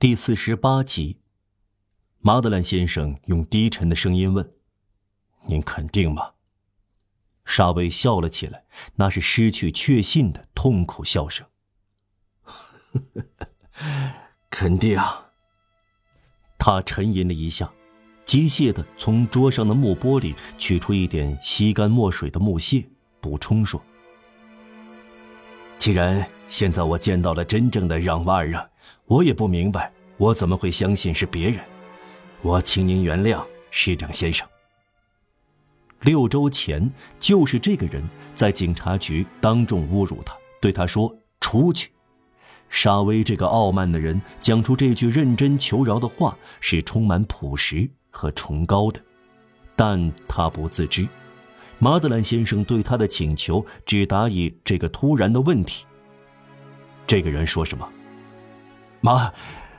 第四十八集，马德兰先生用低沉的声音问：“您肯定吗？”沙威笑了起来，那是失去确信的痛苦笑声。肯定啊。他沉吟了一下，机械的从桌上的木玻璃取出一点吸干墨水的木屑，补充说：“既然现在我见到了真正的让瓦尔让。”我也不明白，我怎么会相信是别人？我请您原谅，市长先生。六周前，就是这个人在警察局当众侮辱他，对他说：“出去。”沙威这个傲慢的人讲出这句认真求饶的话，是充满朴实和崇高的，但他不自知。马德兰先生对他的请求只答以这个突然的问题。这个人说什么？妈，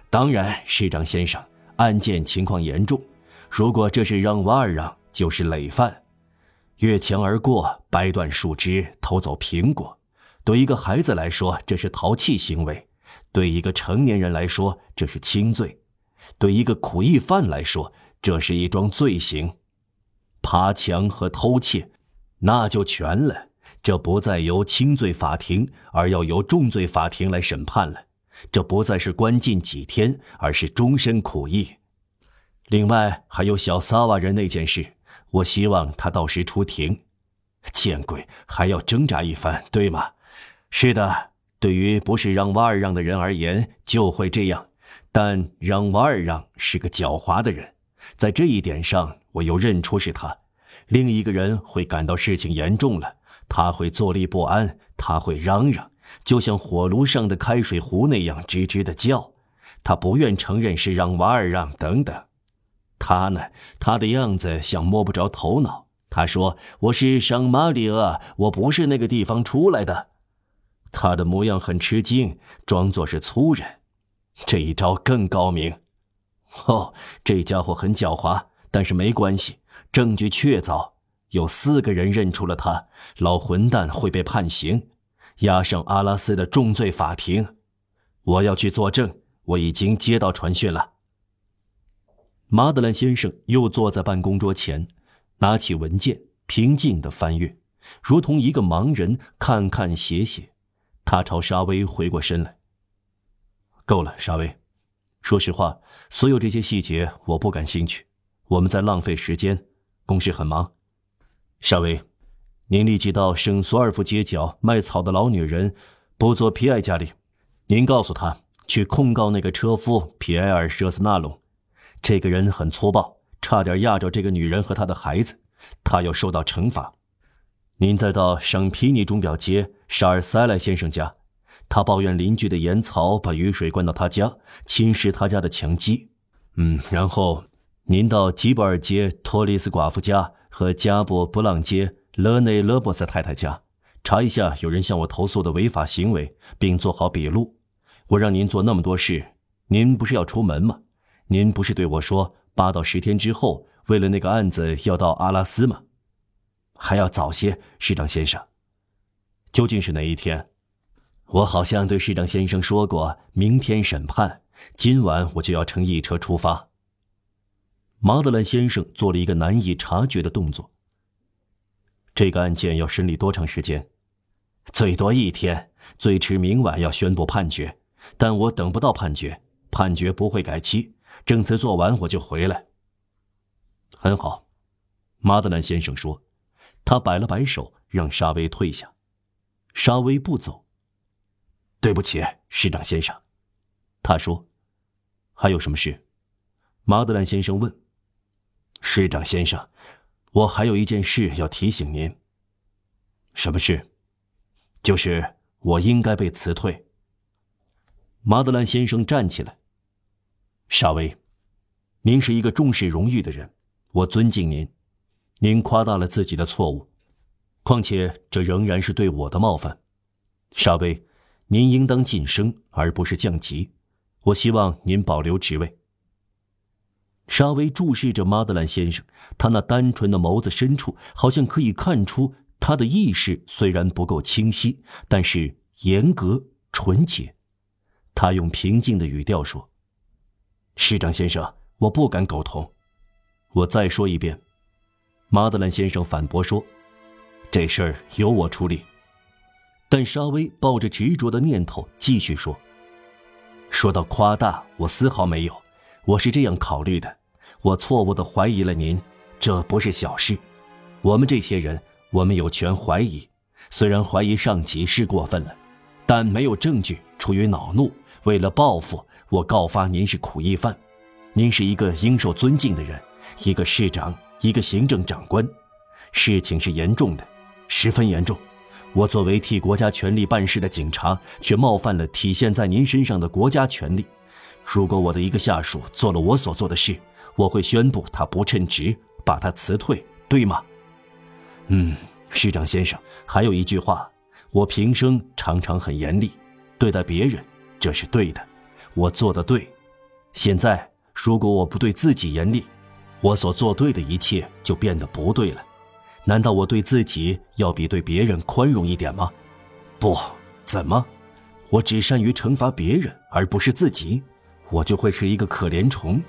当然，市长先生，案件情况严重。如果这是让瓦尔让，就是累犯，越墙而过，掰断树枝，偷走苹果。对一个孩子来说，这是淘气行为；对一个成年人来说，这是轻罪；对一个苦役犯来说，这是一桩罪行。爬墙和偷窃，那就全了。这不再由轻罪法庭，而要由重罪法庭来审判了。这不再是关禁几天，而是终身苦役。另外还有小萨瓦人那件事，我希望他到时出庭。见鬼，还要挣扎一番，对吗？是的，对于不是让瓦尔让的人而言，就会这样。但让瓦尔让是个狡猾的人，在这一点上，我又认出是他。另一个人会感到事情严重了，他会坐立不安，他会嚷嚷。就像火炉上的开水壶那样吱吱的叫，他不愿承认是让瓦尔让等等。他呢，他的样子像摸不着头脑。他说：“我是圣马里厄，我不是那个地方出来的。”他的模样很吃惊，装作是粗人。这一招更高明。哦，这家伙很狡猾，但是没关系，证据确凿，有四个人认出了他。老混蛋会被判刑。押上阿拉斯的重罪法庭，我要去作证。我已经接到传讯了。马德兰先生又坐在办公桌前，拿起文件，平静地翻阅，如同一个盲人看看写写。他朝沙威回过身来。够了，沙威。说实话，所有这些细节我不感兴趣。我们在浪费时间，公事很忙。沙威。您立即到圣索尔夫街角卖草的老女人波佐皮埃家里，您告诉她去控告那个车夫皮埃尔舍斯纳隆。这个人很粗暴，差点压着这个女人和她的孩子，他要受到惩罚。您再到圣皮尼钟表街沙尔塞莱先生家，他抱怨邻居的盐槽把雨水灌到他家，侵蚀他家的墙基。嗯，然后您到吉布尔街托里斯寡妇家和加布布朗街。勒内勒波斯太太家，查一下有人向我投诉的违法行为，并做好笔录。我让您做那么多事，您不是要出门吗？您不是对我说八到十天之后，为了那个案子要到阿拉斯吗？还要早些，市长先生。究竟是哪一天？我好像对市长先生说过，明天审判，今晚我就要乘一车出发。马德兰先生做了一个难以察觉的动作。这个案件要审理多长时间？最多一天，最迟明晚要宣布判决。但我等不到判决，判决不会改期。证词做完我就回来。很好，马德兰先生说。他摆了摆手，让沙威退下。沙威不走。对不起，市长先生，他说。还有什么事？马德兰先生问。市长先生。我还有一件事要提醒您。什么事？就是我应该被辞退。马德兰先生站起来。沙威，您是一个重视荣誉的人，我尊敬您。您夸大了自己的错误，况且这仍然是对我的冒犯。沙威，您应当晋升而不是降级。我希望您保留职位。沙威注视着马德兰先生，他那单纯的眸子深处，好像可以看出他的意识虽然不够清晰，但是严格纯洁。他用平静的语调说：“市长先生，我不敢苟同。我再说一遍。马德兰先生反驳说：“这事儿由我处理。”但沙威抱着执着的念头继续说：“说到夸大，我丝毫没有。我是这样考虑的：我错误的怀疑了您，这不是小事。我们这些人，我们有权怀疑。虽然怀疑上级是过分了，但没有证据。出于恼怒，为了报复。”我告发您是苦役犯，您是一个应受尊敬的人，一个市长，一个行政长官，事情是严重的，十分严重。我作为替国家权力办事的警察，却冒犯了体现在您身上的国家权力。如果我的一个下属做了我所做的事，我会宣布他不称职，把他辞退，对吗？嗯，市长先生，还有一句话，我平生常常很严厉，对待别人，这是对的。我做的对，现在如果我不对自己严厉，我所做对的一切就变得不对了。难道我对自己要比对别人宽容一点吗？不，怎么？我只善于惩罚别人，而不是自己，我就会是一个可怜虫。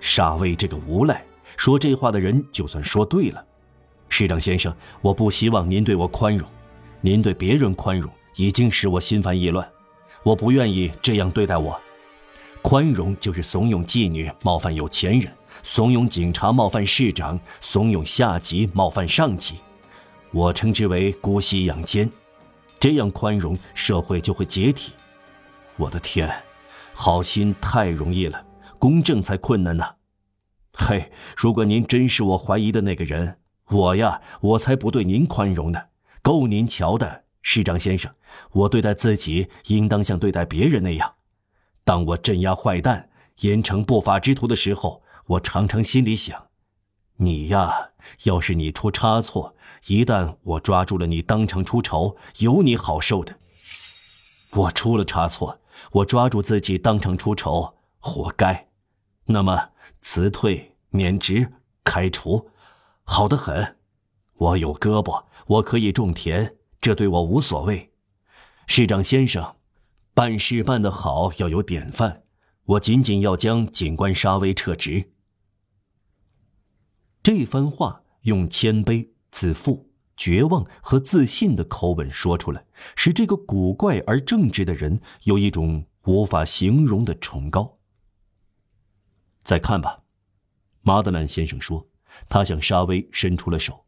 沙卫这个无赖，说这话的人就算说对了。市长先生，我不希望您对我宽容，您对别人宽容已经使我心烦意乱，我不愿意这样对待我。宽容就是怂恿妓女冒犯有钱人，怂恿警察冒犯市长，怂恿下级冒犯上级，我称之为姑息养奸。这样宽容，社会就会解体。我的天，好心太容易了，公正才困难呢。嘿，如果您真是我怀疑的那个人，我呀，我才不对您宽容呢。够您瞧的，市长先生，我对待自己应当像对待别人那样。当我镇压坏蛋、严惩不法之徒的时候，我常常心里想：你呀，要是你出差错，一旦我抓住了你，当场出丑，有你好受的。我出了差错，我抓住自己当场出丑，活该。那么辞退、免职、开除，好得很。我有胳膊，我可以种田，这对我无所谓。市长先生。办事办得好要有典范，我仅仅要将警官沙威撤职。这番话用谦卑、自负、绝望和自信的口吻说出来，使这个古怪而正直的人有一种无法形容的崇高。再看吧，马德兰先生说，他向沙威伸出了手，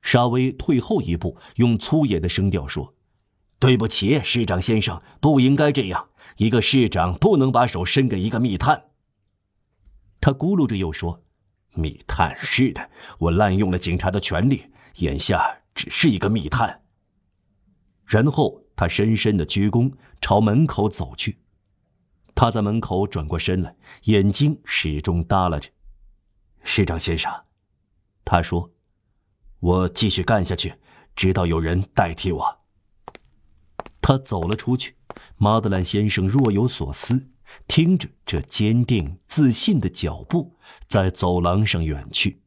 沙威退后一步，用粗野的声调说。对不起，市长先生，不应该这样。一个市长不能把手伸给一个密探。他咕噜着又说：“密探是的，我滥用了警察的权利，眼下只是一个密探。”然后他深深的鞠躬，朝门口走去。他在门口转过身来，眼睛始终耷拉着。市长先生，他说：“我继续干下去，直到有人代替我。”他走了出去，马德兰先生若有所思，听着这坚定自信的脚步在走廊上远去。